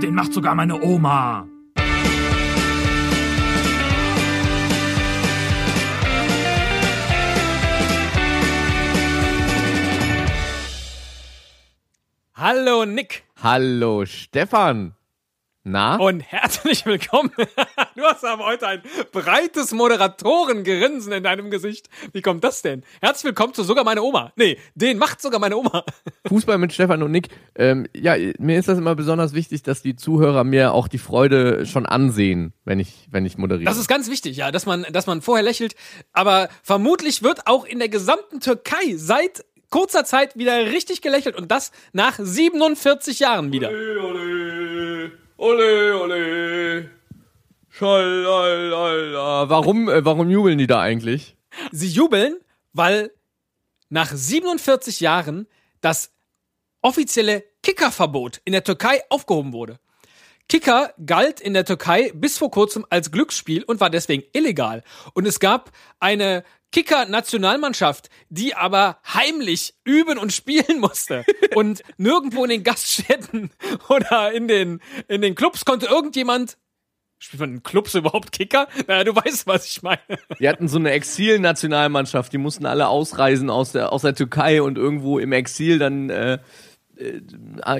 Den macht sogar meine Oma. Hallo Nick Hallo Stefan. Na? und herzlich willkommen. Du hast aber heute ein breites Moderatorengrinsen in deinem Gesicht. Wie kommt das denn? Herzlich willkommen zu sogar meine Oma. Nee, den macht sogar meine Oma. Fußball mit Stefan und Nick. Ähm, ja, mir ist das immer besonders wichtig, dass die Zuhörer mir auch die Freude schon ansehen, wenn ich, wenn ich moderiere. Das ist ganz wichtig, ja, dass man, dass man vorher lächelt. Aber vermutlich wird auch in der gesamten Türkei seit kurzer Zeit wieder richtig gelächelt und das nach 47 Jahren wieder. ole, ole, ole. Schalalala. Warum, äh, warum jubeln die da eigentlich? Sie jubeln, weil nach 47 Jahren das offizielle Kickerverbot in der Türkei aufgehoben wurde. Kicker galt in der Türkei bis vor kurzem als Glücksspiel und war deswegen illegal. Und es gab eine Kicker-Nationalmannschaft, die aber heimlich üben und spielen musste. Und nirgendwo in den Gaststätten oder in den, in den Clubs konnte irgendjemand Spielt man in Clubs überhaupt Kicker? Naja, du weißt, was ich meine. Die hatten so eine Exil-Nationalmannschaft, die mussten alle ausreisen aus der, aus der Türkei und irgendwo im Exil dann äh,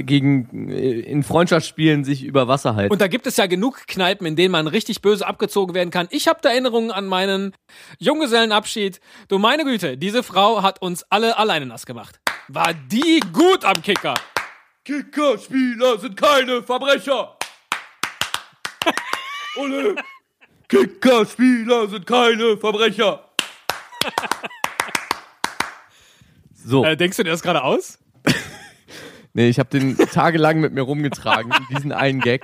gegen äh, in Freundschaftsspielen sich über Wasser halten. Und da gibt es ja genug Kneipen, in denen man richtig böse abgezogen werden kann. Ich habe da Erinnerungen an meinen Junggesellenabschied. Du meine Güte, diese Frau hat uns alle alleine nass gemacht. War die gut am Kicker? Kickerspieler sind keine Verbrecher. Ole. Kickerspieler sind keine Verbrecher. So, Äh, denkst du dir das gerade aus? Nee, ich habe den tagelang mit mir rumgetragen, diesen einen Gag.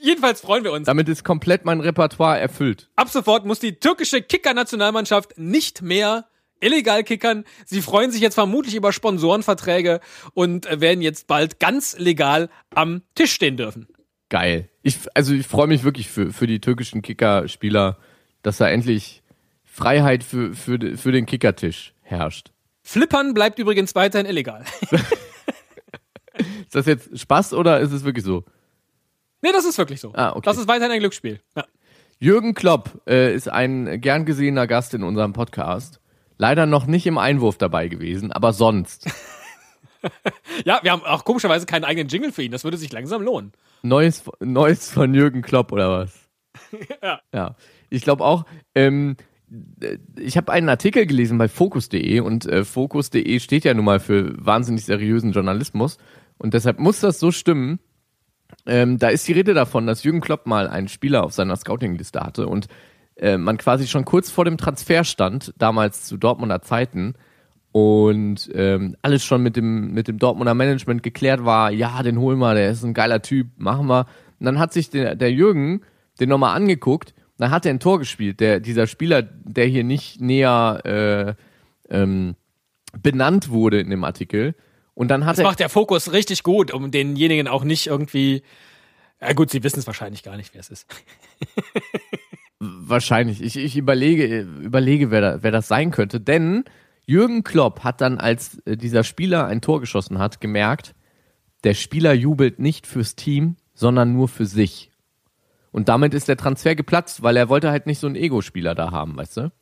Jedenfalls freuen wir uns. Damit ist komplett mein Repertoire erfüllt. Ab sofort muss die türkische Kicker-Nationalmannschaft nicht mehr illegal kickern. Sie freuen sich jetzt vermutlich über Sponsorenverträge und werden jetzt bald ganz legal am Tisch stehen dürfen. Geil. Ich, also ich freue mich wirklich für, für die türkischen Kickerspieler, dass da endlich Freiheit für, für, für den Kickertisch herrscht. Flippern bleibt übrigens weiterhin illegal. Ist das jetzt Spaß oder ist es wirklich so? nee, das ist wirklich so. Ah, okay. Das ist weiterhin ein Glücksspiel. Ja. Jürgen Klopp äh, ist ein gern gesehener Gast in unserem Podcast. Leider noch nicht im Einwurf dabei gewesen, aber sonst. ja, wir haben auch komischerweise keinen eigenen Jingle für ihn. Das würde sich langsam lohnen. Neues, Neues von Jürgen Klopp oder was? Ja. Ja. Ich glaube auch, ähm, äh, ich habe einen Artikel gelesen bei Focus.de und äh, Focus.de steht ja nun mal für wahnsinnig seriösen Journalismus und deshalb muss das so stimmen. Ähm, da ist die Rede davon, dass Jürgen Klopp mal einen Spieler auf seiner Scouting-Liste hatte und äh, man quasi schon kurz vor dem Transfer stand, damals zu Dortmunder Zeiten und ähm, alles schon mit dem, mit dem Dortmunder Management geklärt war, ja, den holen wir, der ist ein geiler Typ, machen wir. Und dann hat sich der, der Jürgen den nochmal angeguckt, dann hat er ein Tor gespielt, der, dieser Spieler, der hier nicht näher äh, ähm, benannt wurde in dem Artikel. Und dann hat Das er. macht der Fokus richtig gut, um denjenigen auch nicht irgendwie. Ja gut, sie wissen es wahrscheinlich gar nicht, wer es ist. Wahrscheinlich. Ich, ich überlege, überlege, wer, da, wer das sein könnte. Denn Jürgen Klopp hat dann, als äh, dieser Spieler ein Tor geschossen hat, gemerkt, der Spieler jubelt nicht fürs Team, sondern nur für sich. Und damit ist der Transfer geplatzt, weil er wollte halt nicht so einen Ego-Spieler da haben, weißt du?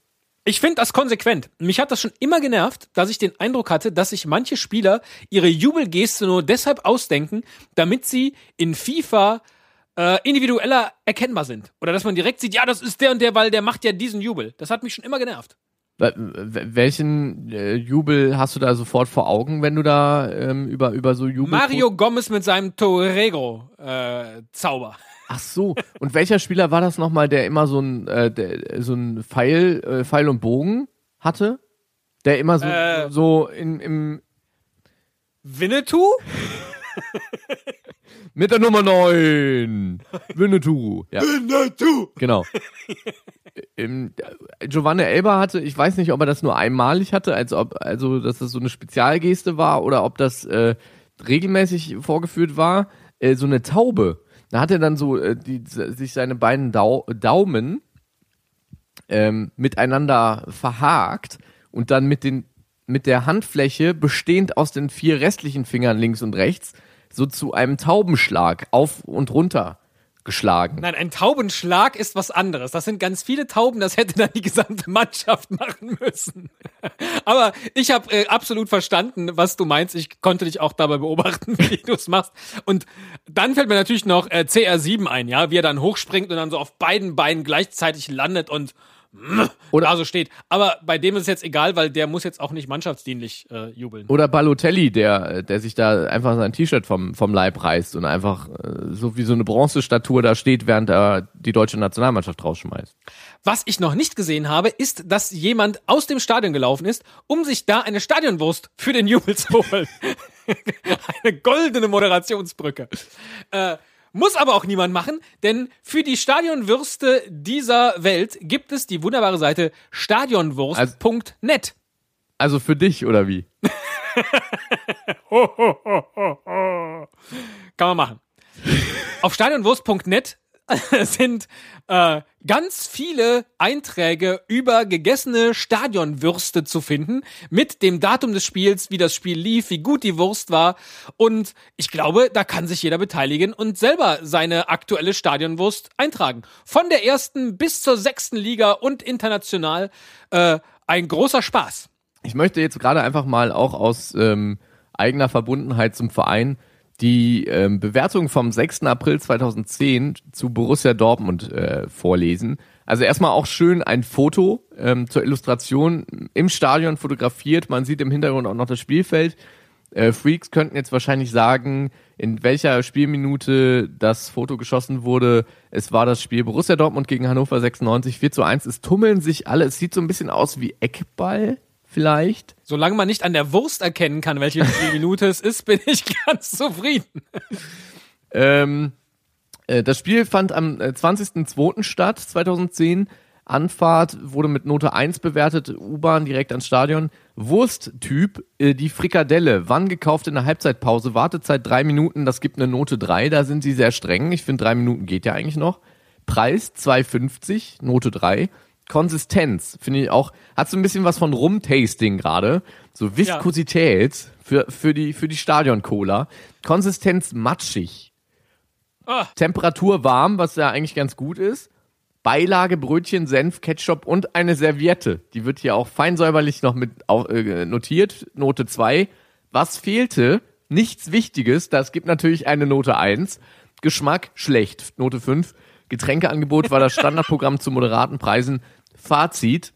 Ich finde das konsequent. Mich hat das schon immer genervt, dass ich den Eindruck hatte, dass sich manche Spieler ihre Jubelgeste nur deshalb ausdenken, damit sie in FIFA äh, individueller erkennbar sind. Oder dass man direkt sieht, ja, das ist der und der, weil der macht ja diesen Jubel. Das hat mich schon immer genervt. Wel- wel- Welchen äh, Jubel hast du da sofort vor Augen, wenn du da ähm, über, über so Jubel... Mario Gomez mit seinem Torrego-Zauber. Ach so. Und welcher Spieler war das nochmal, der immer so ein, äh, der, so ein Pfeil, äh, Pfeil und Bogen hatte? Der immer so, Äh. so in, im, Winnetou? mit der Nummer 9. Winnetou. Ja. Winnetou. Genau. Im, Giovanni Elber hatte, ich weiß nicht, ob er das nur einmalig hatte, als ob, also, dass das so eine Spezialgeste war oder ob das äh, regelmäßig vorgeführt war, äh, so eine Taube. Da hat er dann so äh, die, sich seine beiden Dau Daumen ähm, miteinander verhakt und dann mit den mit der Handfläche bestehend aus den vier restlichen Fingern links und rechts so zu einem Taubenschlag auf und runter geschlagen. Nein, ein Taubenschlag ist was anderes. Das sind ganz viele Tauben, das hätte dann die gesamte Mannschaft machen müssen. Aber ich habe äh, absolut verstanden, was du meinst. Ich konnte dich auch dabei beobachten, wie du es machst. Und dann fällt mir natürlich noch äh, CR7 ein, ja, wie er dann hochspringt und dann so auf beiden Beinen gleichzeitig landet und oder da so steht. Aber bei dem ist es jetzt egal, weil der muss jetzt auch nicht mannschaftsdienlich äh, jubeln. Oder Balotelli, der, der sich da einfach sein T-Shirt vom, vom Leib reißt und einfach äh, so wie so eine Bronzestatue da steht, während er die deutsche Nationalmannschaft rausschmeißt. Was ich noch nicht gesehen habe, ist, dass jemand aus dem Stadion gelaufen ist, um sich da eine Stadionwurst für den Jubel zu holen. eine goldene Moderationsbrücke. Äh, muss aber auch niemand machen, denn für die Stadionwürste dieser Welt gibt es die wunderbare Seite stadionwurst.net. Also für dich oder wie? Kann man machen. Auf stadionwurst.net sind äh, ganz viele Einträge über gegessene Stadionwürste zu finden, mit dem Datum des Spiels, wie das Spiel lief, wie gut die Wurst war. Und ich glaube, da kann sich jeder beteiligen und selber seine aktuelle Stadionwurst eintragen. Von der ersten bis zur sechsten Liga und international äh, ein großer Spaß. Ich möchte jetzt gerade einfach mal auch aus ähm, eigener Verbundenheit zum Verein die ähm, Bewertung vom 6. April 2010 zu Borussia Dortmund äh, vorlesen. Also erstmal auch schön ein Foto ähm, zur Illustration im Stadion fotografiert. Man sieht im Hintergrund auch noch das Spielfeld. Äh, Freaks könnten jetzt wahrscheinlich sagen, in welcher Spielminute das Foto geschossen wurde. Es war das Spiel Borussia Dortmund gegen Hannover 96 4 zu 1. Es tummeln sich alle. Es sieht so ein bisschen aus wie Eckball vielleicht. Solange man nicht an der Wurst erkennen kann, welche Minute es ist, bin ich ganz zufrieden. Ähm, äh, das Spiel fand am 20.02. Äh, statt, 2010. Anfahrt wurde mit Note 1 bewertet, U-Bahn direkt ans Stadion. Wursttyp, äh, die Frikadelle, wann gekauft in der Halbzeitpause, Wartezeit drei Minuten, das gibt eine Note 3, da sind sie sehr streng. Ich finde, drei Minuten geht ja eigentlich noch. Preis 2,50, Note 3. Konsistenz, finde ich auch, hat so ein bisschen was von Rum-Tasting gerade. So Viskosität ja. für, für die, für die Stadion-Cola. Konsistenz matschig. Ah. Temperatur warm, was ja eigentlich ganz gut ist. Beilage, Brötchen, Senf, Ketchup und eine Serviette. Die wird hier auch feinsäuberlich noch mit äh, notiert. Note 2. Was fehlte? Nichts Wichtiges. Das gibt natürlich eine Note 1. Geschmack schlecht. Note 5. Getränkeangebot war das Standardprogramm zu moderaten Preisen. Fazit,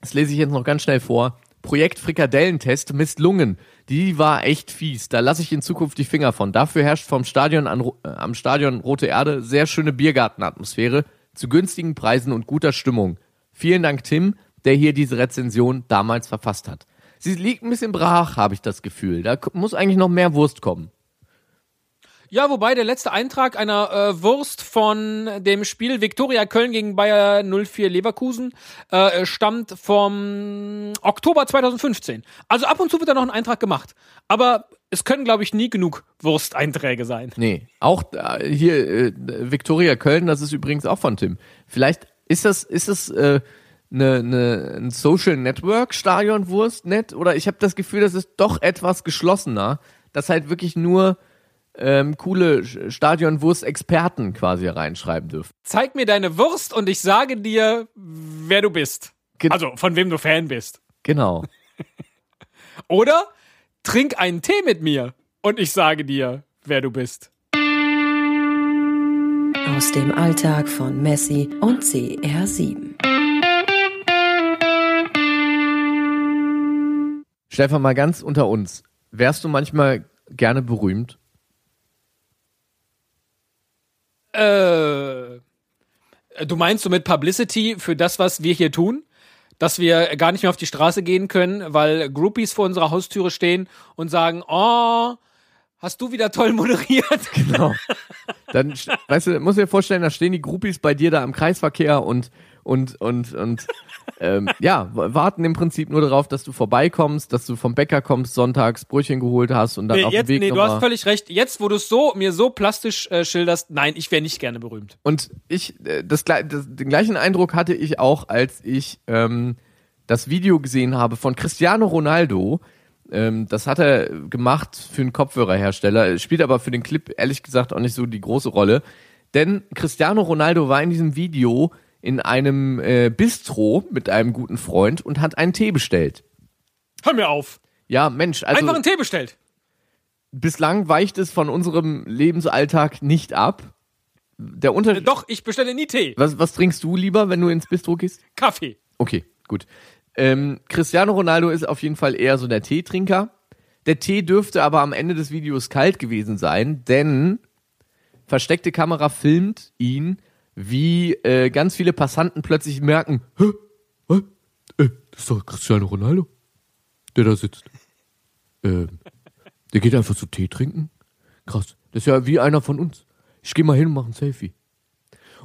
das lese ich jetzt noch ganz schnell vor. Projekt Frikadellentest misslungen. Die war echt fies. Da lasse ich in Zukunft die Finger von. Dafür herrscht vom Stadion an, äh, am Stadion Rote Erde sehr schöne Biergartenatmosphäre zu günstigen Preisen und guter Stimmung. Vielen Dank, Tim, der hier diese Rezension damals verfasst hat. Sie liegt ein bisschen brach, habe ich das Gefühl. Da muss eigentlich noch mehr Wurst kommen. Ja, wobei der letzte Eintrag einer äh, Wurst von dem Spiel Viktoria Köln gegen Bayer 04 Leverkusen äh, stammt vom Oktober 2015. Also ab und zu wird da noch ein Eintrag gemacht. Aber es können, glaube ich, nie genug Wursteinträge sein. Nee, auch äh, hier äh, Viktoria Köln, das ist übrigens auch von Tim. Vielleicht ist das, ist das äh, eine, eine, ein Social Network Stadion Wurstnet oder ich habe das Gefühl, das ist doch etwas geschlossener, dass halt wirklich nur ähm, coole Stadionwurst-Experten quasi reinschreiben dürfen. Zeig mir deine Wurst und ich sage dir, wer du bist. Gen also von wem du Fan bist. Genau. Oder trink einen Tee mit mir und ich sage dir, wer du bist. Aus dem Alltag von Messi und CR7. Stefan, mal ganz unter uns. Wärst du manchmal gerne berühmt? Äh, du meinst so mit Publicity für das, was wir hier tun? Dass wir gar nicht mehr auf die Straße gehen können, weil Groupies vor unserer Haustüre stehen und sagen, oh, hast du wieder toll moderiert. Genau. Dann, weißt du, muss dir vorstellen, da stehen die Groupies bei dir da im Kreisverkehr und und und und ähm, ja, warten im Prinzip nur darauf, dass du vorbeikommst, dass du vom Bäcker kommst, sonntags Brötchen geholt hast und dann nee, auf jetzt, dem Weg Nee, du hast völlig recht. Jetzt, wo du es so mir so plastisch äh, schilderst, nein, ich wäre nicht gerne berühmt. Und ich äh, das, das den gleichen Eindruck hatte ich auch, als ich ähm, das Video gesehen habe von Cristiano Ronaldo, Ähm, das hat er gemacht für einen Kopfhörerhersteller, spielt aber für den Clip ehrlich gesagt auch nicht so die große Rolle. Denn Cristiano Ronaldo war in diesem Video in einem äh, Bistro mit einem guten Freund und hat einen Tee bestellt. Hör mir auf. Ja, Mensch, also Einfach einen Tee bestellt. bislang weicht es von unserem Lebensalltag nicht ab. Der Äh, Unterschied. Doch, ich bestelle nie Tee. Was, was trinkst du lieber, wenn du ins Bistro gehst? Kaffee. Okay, gut. Ähm, Cristiano Ronaldo ist auf jeden Fall eher so der Teetrinker. Der Tee dürfte aber am Ende des Videos kalt gewesen sein, denn versteckte Kamera filmt ihn, wie äh, ganz viele Passanten plötzlich merken, Hä? Was? Äh, das ist doch Cristiano Ronaldo, der da sitzt. Ähm, der geht einfach so Tee trinken? Krass, das ist ja wie einer von uns. Ich gehe mal hin und mache ein Selfie.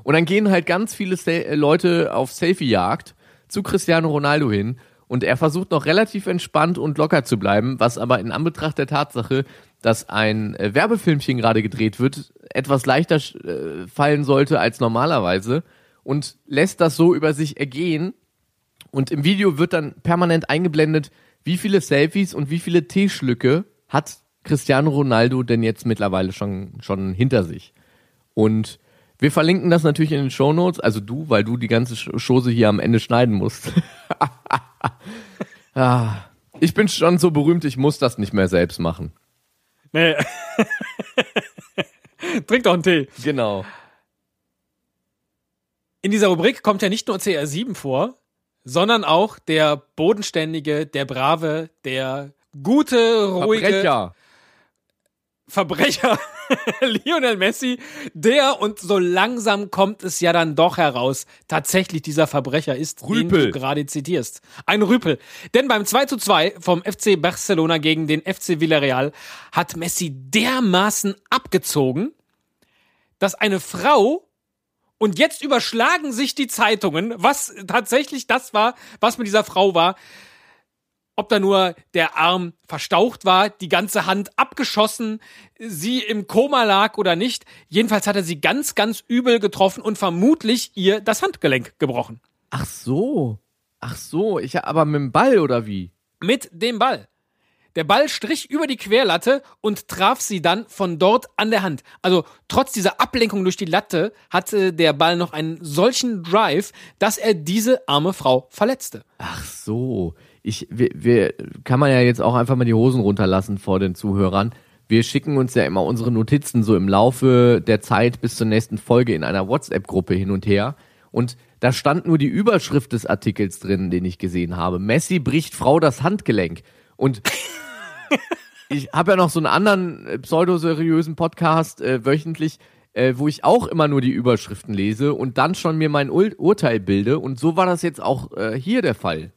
Und dann gehen halt ganz viele Sa äh, Leute auf Selfie-Jagd zu Cristiano Ronaldo hin und er versucht noch relativ entspannt und locker zu bleiben, was aber in Anbetracht der Tatsache, dass ein äh, Werbefilmchen gerade gedreht wird, etwas leichter äh, fallen sollte als normalerweise und lässt das so über sich ergehen. Und im Video wird dann permanent eingeblendet, wie viele Selfies und wie viele Teeschlücke hat Cristiano Ronaldo denn jetzt mittlerweile schon, schon hinter sich. Und wir verlinken das natürlich in den Show Notes, also du, weil du die ganze Chose hier am Ende schneiden musst. ah, ich bin schon so berühmt, ich muss das nicht mehr selbst machen. Nee. Trink doch einen Tee. Genau. In dieser Rubrik kommt ja nicht nur CR7 vor, sondern auch der bodenständige, der brave, der gute, ruhige Verbrecher. Verbrecher Lionel Messi, der und so langsam kommt es ja dann doch heraus, tatsächlich dieser Verbrecher ist, den Rüpel. du gerade zitierst. Ein Rüpel. Denn beim 2 zu 2 vom FC Barcelona gegen den FC Villarreal hat Messi dermaßen abgezogen, dass eine Frau und jetzt überschlagen sich die Zeitungen, was tatsächlich das war, was mit dieser Frau war. Ob da nur der Arm verstaucht war, die ganze Hand abgeschossen, sie im Koma lag oder nicht. Jedenfalls hat er sie ganz, ganz übel getroffen und vermutlich ihr das Handgelenk gebrochen. Ach so. Ach so, ich aber mit dem Ball oder wie? Mit dem Ball. Der Ball strich über die Querlatte und traf sie dann von dort an der Hand. Also trotz dieser Ablenkung durch die Latte hatte der Ball noch einen solchen Drive, dass er diese arme Frau verletzte. Ach so. Ich, wir, wir, kann man ja jetzt auch einfach mal die Hosen runterlassen vor den Zuhörern. Wir schicken uns ja immer unsere Notizen so im Laufe der Zeit bis zur nächsten Folge in einer WhatsApp-Gruppe hin und her. Und da stand nur die Überschrift des Artikels drin, den ich gesehen habe. Messi bricht Frau das Handgelenk. Und ich habe ja noch so einen anderen äh, pseudoseriösen Podcast äh, wöchentlich, äh, wo ich auch immer nur die Überschriften lese und dann schon mir mein Ur Urteil bilde. Und so war das jetzt auch äh, hier der Fall.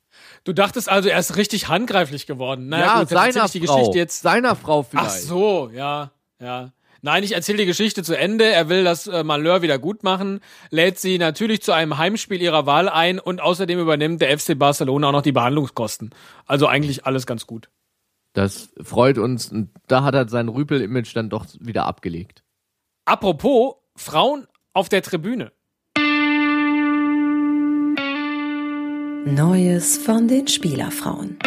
Du dachtest also, er ist richtig handgreiflich geworden. Naja, ja, gut, seiner die Frau. Geschichte jetzt. Seiner Frau vielleicht. Ach so, ja, ja. Nein, ich erzähle die Geschichte zu Ende. Er will das äh, Malheur wieder gut machen, lädt sie natürlich zu einem Heimspiel ihrer Wahl ein und außerdem übernimmt der FC Barcelona auch noch die Behandlungskosten. Also eigentlich alles ganz gut. Das freut uns. Und da hat er sein Rüpel-Image dann doch wieder abgelegt. Apropos Frauen auf der Tribüne. Neues von den Spielerfrauen.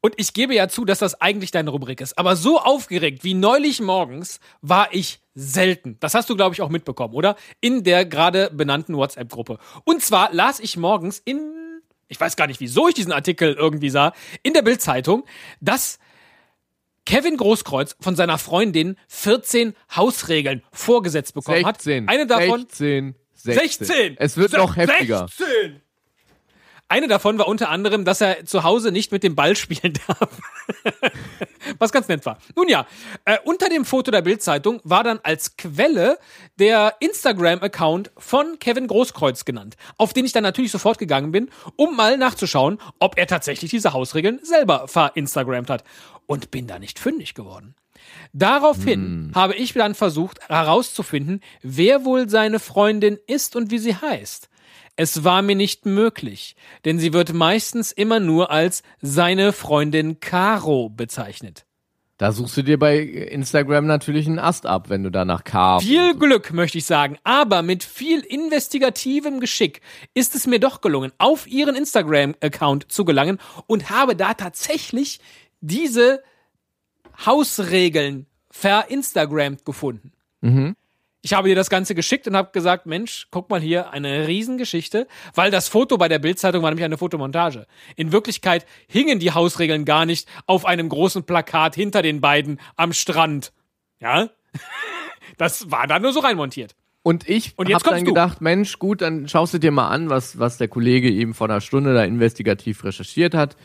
Und ich gebe ja zu, dass das eigentlich deine Rubrik ist. Aber so aufgeregt wie neulich morgens war ich selten. Das hast du, glaube ich, auch mitbekommen, oder? In der gerade benannten WhatsApp-Gruppe. Und zwar las ich morgens in, ich weiß gar nicht, wieso ich diesen Artikel irgendwie sah, in der Bild-Zeitung, dass Kevin Großkreuz von seiner Freundin 14 Hausregeln vorgesetzt bekommen 16. hat. Eine davon 16. 16. 16. Es wird Se- noch heftiger. 16. Eine davon war unter anderem, dass er zu Hause nicht mit dem Ball spielen darf. Was ganz nett war. Nun ja, äh, unter dem Foto der Bildzeitung war dann als Quelle der Instagram-Account von Kevin Großkreuz genannt, auf den ich dann natürlich sofort gegangen bin, um mal nachzuschauen, ob er tatsächlich diese Hausregeln selber verinstagrammt hat. Und bin da nicht fündig geworden. Daraufhin habe ich dann versucht herauszufinden, wer wohl seine Freundin ist und wie sie heißt. Es war mir nicht möglich, denn sie wird meistens immer nur als seine Freundin Caro bezeichnet. Da suchst du dir bei Instagram natürlich einen Ast ab, wenn du da nach K. Viel Glück, möchte ich sagen. Aber mit viel investigativem Geschick ist es mir doch gelungen, auf ihren Instagram-Account zu gelangen und habe da tatsächlich diese Hausregeln verinstagrammt gefunden. Ich habe dir das Ganze geschickt und habe gesagt, Mensch, guck mal hier, eine Riesengeschichte, weil das Foto bei der Bildzeitung war nämlich eine Fotomontage. In Wirklichkeit hingen die Hausregeln gar nicht auf einem großen Plakat hinter den beiden am Strand. Ja? Das war da nur so reinmontiert. Und ich Und habe dann du. gedacht, Mensch, gut, dann schaust du dir mal an, was, was der Kollege eben vor einer Stunde da investigativ recherchiert hat.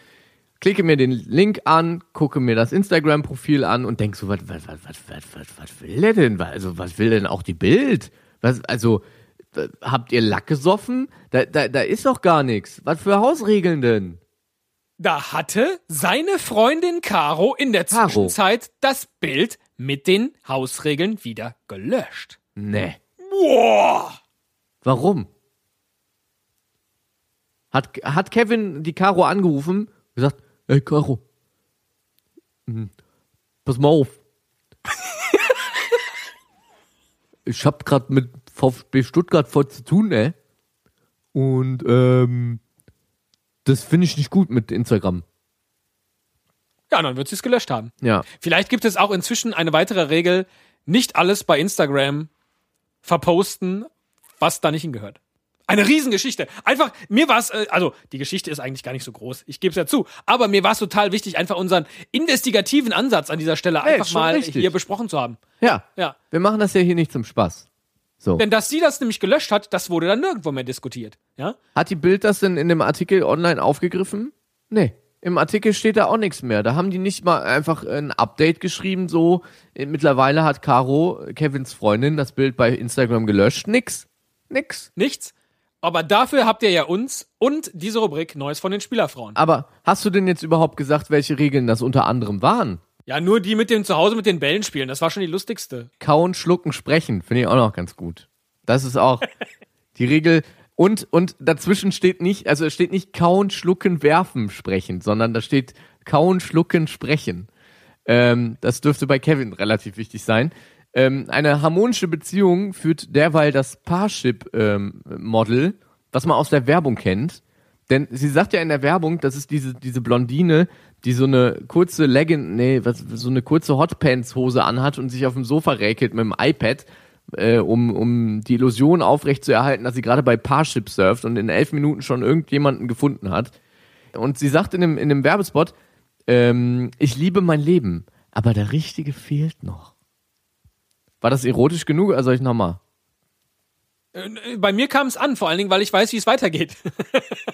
Klicke mir den Link an, gucke mir das Instagram-Profil an und denk so, was, was, was, was, was, was, will der denn? Also, was will denn auch die Bild? Was, also, habt ihr Lack gesoffen? Da, da, da ist doch gar nichts. Was für Hausregeln denn? Da hatte seine Freundin Caro in der Caro. Zwischenzeit das Bild mit den Hausregeln wieder gelöscht. Nee. Boah! Warum? Hat, hat Kevin die Caro angerufen und gesagt, hey Caro, hm, pass mal auf. ich hab grad mit VfB Stuttgart voll zu tun, ey. Und ähm, das finde ich nicht gut mit Instagram. Ja, dann wird sie es gelöscht haben. Ja. Vielleicht gibt es auch inzwischen eine weitere Regel, nicht alles bei Instagram verposten, was da nicht hingehört. Eine Riesengeschichte. Einfach, mir war es, äh, also die Geschichte ist eigentlich gar nicht so groß, ich gebe es ja zu, aber mir war es total wichtig, einfach unseren investigativen Ansatz an dieser Stelle einfach mal richtig. hier besprochen zu haben. Ja. Ja. Wir machen das ja hier nicht zum Spaß. So. Denn dass sie das nämlich gelöscht hat, das wurde dann nirgendwo mehr diskutiert. Ja? Hat die Bild das denn in dem Artikel online aufgegriffen? Nee. Im Artikel steht da auch nichts mehr. Da haben die nicht mal einfach ein Update geschrieben, so äh, mittlerweile hat Caro, Kevins Freundin, das Bild bei Instagram gelöscht. Nix. Nix. Nichts. Aber dafür habt ihr ja uns und diese Rubrik Neues von den Spielerfrauen. Aber hast du denn jetzt überhaupt gesagt, welche Regeln das unter anderem waren? Ja, nur die mit dem Zuhause mit den Bällen spielen, das war schon die lustigste. Kauen, schlucken, sprechen, finde ich auch noch ganz gut. Das ist auch die Regel. Und, und dazwischen steht nicht, also es steht nicht kauen, schlucken, werfen, sprechen, sondern da steht kauen, schlucken, sprechen. Ähm, das dürfte bei Kevin relativ wichtig sein. Ähm, eine harmonische Beziehung führt derweil das Parship-Model, was man aus der Werbung kennt. Denn sie sagt ja in der Werbung, das ist diese, diese Blondine, die so eine kurze Legging, nee, was, so eine kurze Hotpants-Hose anhat und sich auf dem Sofa räkelt mit dem iPad, äh, um, um die Illusion aufrechtzuerhalten, dass sie gerade bei Parship surft und in elf Minuten schon irgendjemanden gefunden hat. Und sie sagt in dem, in dem Werbespot, ähm, ich liebe mein Leben, aber der Richtige fehlt noch. War das erotisch genug? Also ich nochmal. Äh, Bei mir kam es an, vor allen Dingen, weil ich weiß, wie es weitergeht.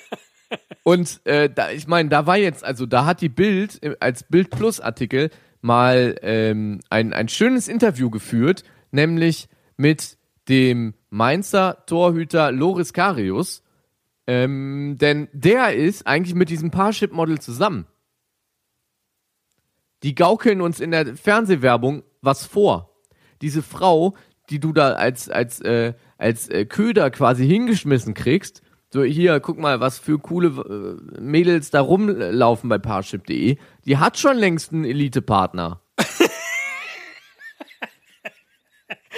Und äh, da, ich meine, da war jetzt, also da hat die Bild äh, als Bild Plus Artikel mal ähm, ein, ein schönes Interview geführt, nämlich mit dem Mainzer Torhüter Loris Karius. Ähm, denn der ist eigentlich mit diesem Parship-Model zusammen. Die gaukeln uns in der Fernsehwerbung was vor. Diese Frau, die du da als, als, äh, als äh, Köder quasi hingeschmissen kriegst, so hier, guck mal, was für coole äh, Mädels da rumlaufen bei Parship.de, die hat schon längst einen Elite-Partner.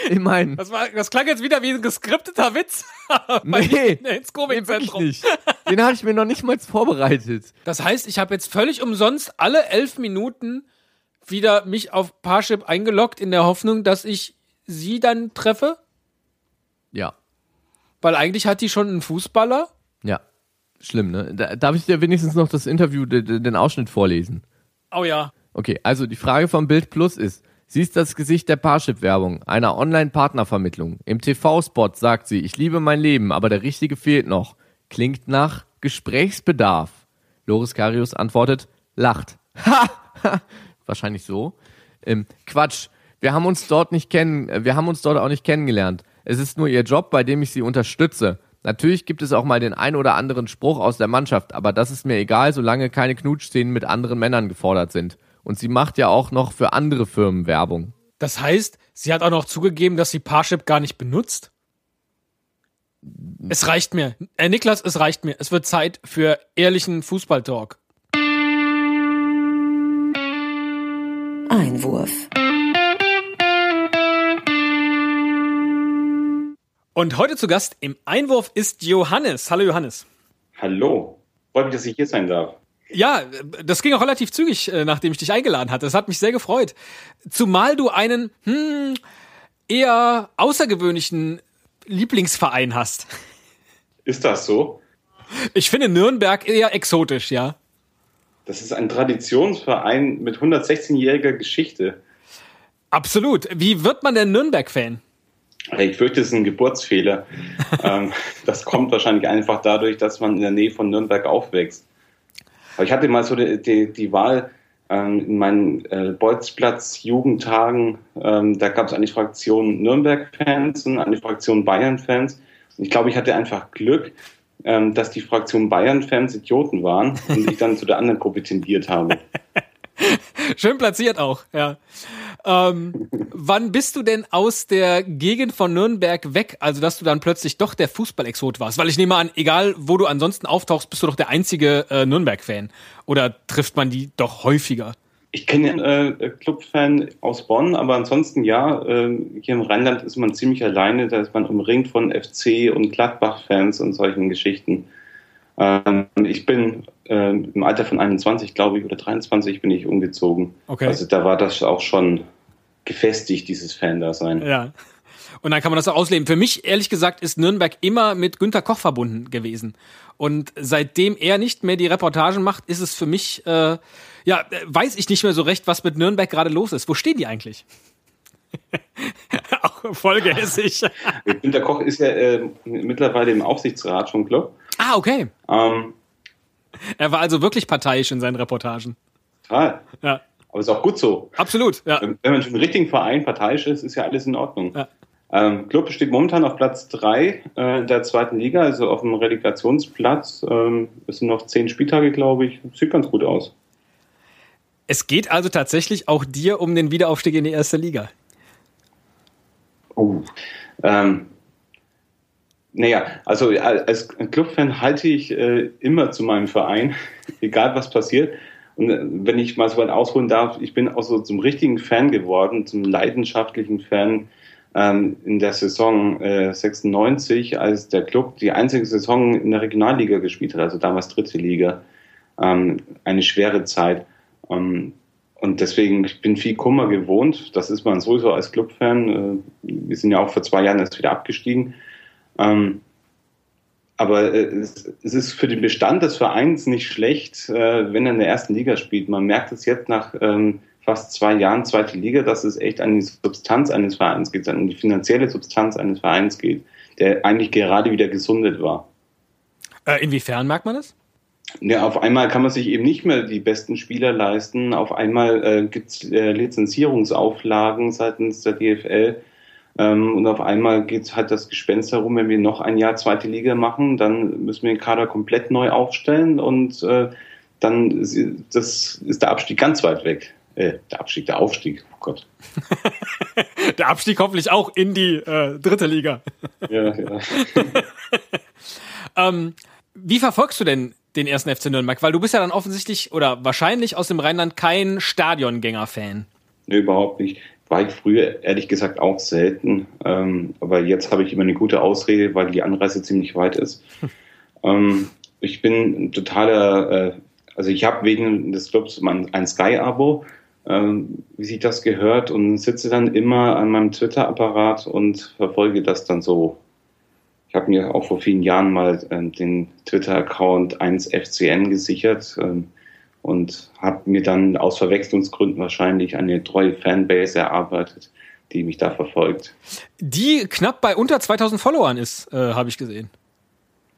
ich meine, Das, war, das klang jetzt wieder wie ein geskripteter Witz. Nee, ins nee, Komikzentrum. nicht. Den habe ich mir noch nicht mal vorbereitet. Das heißt, ich habe jetzt völlig umsonst alle elf Minuten wieder mich auf Parship eingeloggt in der Hoffnung, dass ich sie dann treffe. Ja, Weil eigentlich hat die schon einen Fußballer. ja. Schlimm, ne? Da, darf ich dir wenigstens noch das Interview, de- de- den Ausschnitt vorlesen? Oh ja. Okay, also die Frage vom Bild Plus ist, sie ist das Gesicht der Parship-Werbung, einer Online-Partnervermittlung. Im TV-Spot sagt sie, ich liebe mein Leben, aber der Richtige fehlt noch. Klingt nach Gesprächsbedarf. Loris Karius antwortet, lacht. Ha! Wahrscheinlich so. Ähm, Quatsch. Wir haben uns dort nicht kennen, äh, wir haben uns dort auch nicht kennengelernt. Es ist nur ihr Job, bei dem ich sie unterstütze. Natürlich gibt es auch mal den ein oder anderen Spruch aus der Mannschaft, aber das ist mir egal, solange keine Knutschszenen mit anderen Männern gefordert sind. Und sie macht ja auch noch für andere Firmen Werbung. Das heißt, sie hat auch noch zugegeben, dass sie Parship gar nicht benutzt. Es reicht mir. Äh, Niklas, es reicht mir. Es wird Zeit für ehrlichen Fußballtalk. Einwurf. Und heute zu Gast im Einwurf ist Johannes. Hallo Johannes. Hallo. Freut mich, dass ich hier sein darf. Ja, das ging auch relativ zügig, äh, nachdem ich dich eingeladen hatte. Das hat mich sehr gefreut. Zumal du einen hm, eher außergewöhnlichen Lieblingsverein hast. Ist das so? Ich finde Nürnberg eher exotisch, ja. Das ist ein Traditionsverein mit 116-jähriger Geschichte. Absolut. Wie wird man denn Nürnberg-Fan? Ich fürchte, es ist ein Geburtsfehler. Ähm, das kommt wahrscheinlich einfach dadurch, dass man in der Nähe von Nürnberg aufwächst. Aber ich hatte mal so die, die, die Wahl ähm, in meinen äh, Bolzplatz-Jugendtagen. Ähm, da gab es eine Fraktion Nürnberg-Fans und eine Fraktion Bayern-Fans. Ich glaube, ich hatte einfach Glück, ähm, dass die Fraktion Bayern-Fans Idioten waren und ich dann zu der anderen Gruppe tendiert habe. Schön platziert auch, ja. Ähm, wann bist du denn aus der Gegend von Nürnberg weg, also dass du dann plötzlich doch der Fußballexot warst? Weil ich nehme an, egal wo du ansonsten auftauchst, bist du doch der einzige äh, Nürnberg-Fan. Oder trifft man die doch häufiger? Ich kenne einen äh, Clubfan aus Bonn, aber ansonsten ja, äh, hier im Rheinland ist man ziemlich alleine, da ist man umringt von FC und Gladbach-Fans und solchen Geschichten. Ähm, ich bin äh, im Alter von 21, glaube ich, oder 23 bin ich umgezogen. Okay. Also da war das auch schon gefestigt, dieses Fan-Dasein. Ja. Und dann kann man das auch ausleben. Für mich, ehrlich gesagt, ist Nürnberg immer mit Günter Koch verbunden gewesen. Und seitdem er nicht mehr die Reportagen macht, ist es für mich, äh, ja, weiß ich nicht mehr so recht, was mit Nürnberg gerade los ist. Wo stehen die eigentlich? auch voll gehässig. Günter Koch ist ja äh, mittlerweile im Aufsichtsrat vom Club. ah, okay. Ähm, Er war also wirklich parteiisch in seinen Reportagen. total. Ja, Aber ist auch gut so. absolut. Ja. Wenn man für einen richtigen Verein parteiisch ist, ist ja alles in Ordnung. Ja. Ähm, Club steht momentan auf Platz 3 äh, der zweiten Liga, also auf dem Relegationsplatz. Ähm, es sind noch zehn Spieltage, glaube ich. Sieht ganz gut aus. Es geht also tatsächlich auch dir um den Wiederaufstieg in die erste Liga. Oh. Ähm, naja, also äh, als Clubfan halte ich äh, immer zu meinem Verein, egal was passiert. Und äh, wenn ich mal so weit ausholen darf, ich bin auch so zum richtigen Fan geworden, zum leidenschaftlichen Fan in der Saison äh, 96, als der Club die einzige Saison in der Regionalliga gespielt hat, also damals dritte Liga. Ähm, eine schwere Zeit. Ähm, und deswegen, ich bin viel Kummer gewohnt. Das ist man sowieso als Clubfan. Äh, wir sind ja auch vor zwei Jahren erst wieder abgestiegen. Ähm, aber äh, es, es ist für den Bestand des Vereins nicht schlecht, äh, wenn er in der ersten Liga spielt. Man merkt es jetzt nach ähm, fast zwei Jahren zweite Liga, dass es echt an die Substanz eines Vereins geht, an die finanzielle Substanz eines Vereins geht, der eigentlich gerade wieder gesundet war. Äh, inwiefern merkt man das? Ja, auf einmal kann man sich eben nicht mehr die besten Spieler leisten. Auf einmal äh, gibt es äh, Lizenzierungsauflagen seitens der DFL. Ähm, und auf einmal geht halt das Gespenst herum, wenn wir noch ein Jahr zweite Liga machen, dann müssen wir den Kader komplett neu aufstellen und äh, dann ist, das ist der Abstieg ganz weit weg. Äh, der Abstieg, der Aufstieg, oh Gott. Der Abstieg hoffentlich auch in die äh, dritte Liga. Ja, ja. Ähm, wie verfolgst du denn den ersten FC Nürnberg? Weil du bist ja dann offensichtlich oder wahrscheinlich aus dem Rheinland kein Stadiongänger-Fan. Nee, überhaupt nicht. War ich früher ehrlich gesagt auch selten. Ähm, aber jetzt habe ich immer eine gute Ausrede, weil die Anreise ziemlich weit ist. ähm, ich bin ein totaler, äh, also ich habe wegen des Clubs mein, ein Sky-Abo, ähm, wie sich das gehört, und sitze dann immer an meinem Twitter-Apparat und verfolge das dann so. Ich habe mir auch vor vielen Jahren mal ähm, den Twitter-Account 1FCN gesichert. Ähm, und habe mir dann aus Verwechslungsgründen wahrscheinlich eine treue Fanbase erarbeitet, die mich da verfolgt. Die knapp bei unter 2000 Followern ist, äh, habe ich gesehen.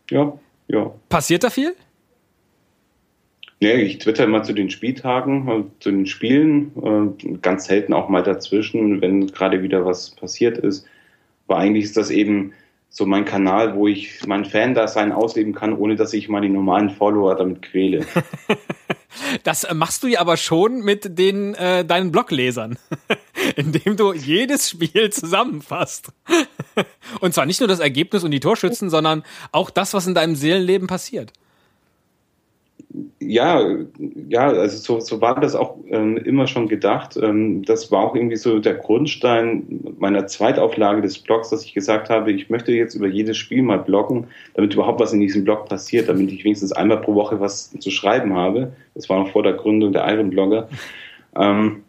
Ja, ja. Passiert da viel? Nee, ich twitter immer zu den Spieltagen, äh, zu den Spielen, äh, ganz selten auch mal dazwischen, wenn gerade wieder was passiert ist. Aber eigentlich ist das eben so mein Kanal, wo ich mein Fan-Dasein ausleben kann, ohne dass ich meine normalen Follower damit quäle. Das äh, machst du ja aber schon mit den äh, deinen Bloglesern, indem du jedes Spiel zusammenfasst. Und zwar nicht nur das Ergebnis und die Torschützen, sondern auch das, was in deinem Seelenleben passiert. Ja, ja, also so, so war das auch ähm, immer schon gedacht. Ähm, das war auch irgendwie so der Grundstein meiner Zweitauflage des Blogs, dass ich gesagt habe, ich möchte jetzt über jedes Spiel mal bloggen, damit überhaupt was in diesem Blog passiert, damit ich wenigstens einmal pro Woche was zu schreiben habe. Das war noch vor der Gründung der Iron Blogger. Ähm,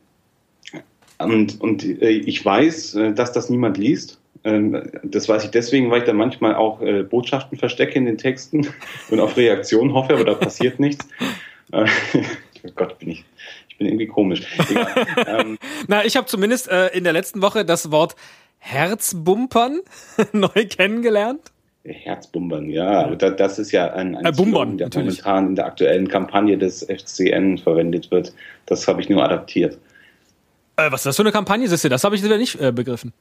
und und äh, ich weiß, äh, dass das niemand liest. Ähm, das weiß ich deswegen, weil ich da manchmal auch äh, Botschaften verstecke in den Texten und auf Reaktionen hoffe, aber da passiert nichts. Äh, oh Gott, bin ich, ich bin irgendwie komisch. ähm, Na, ich habe zumindest äh, in der letzten Woche das Wort Herzbumpern neu kennengelernt. Herzbumbern, ja, das ist ja ein, ein Bumbern, der natürlich. momentan in der aktuellen Kampagne des FCN verwendet wird. Das habe ich nur adaptiert. Was ist das für eine Kampagne? Du, das habe ich wieder nicht begriffen.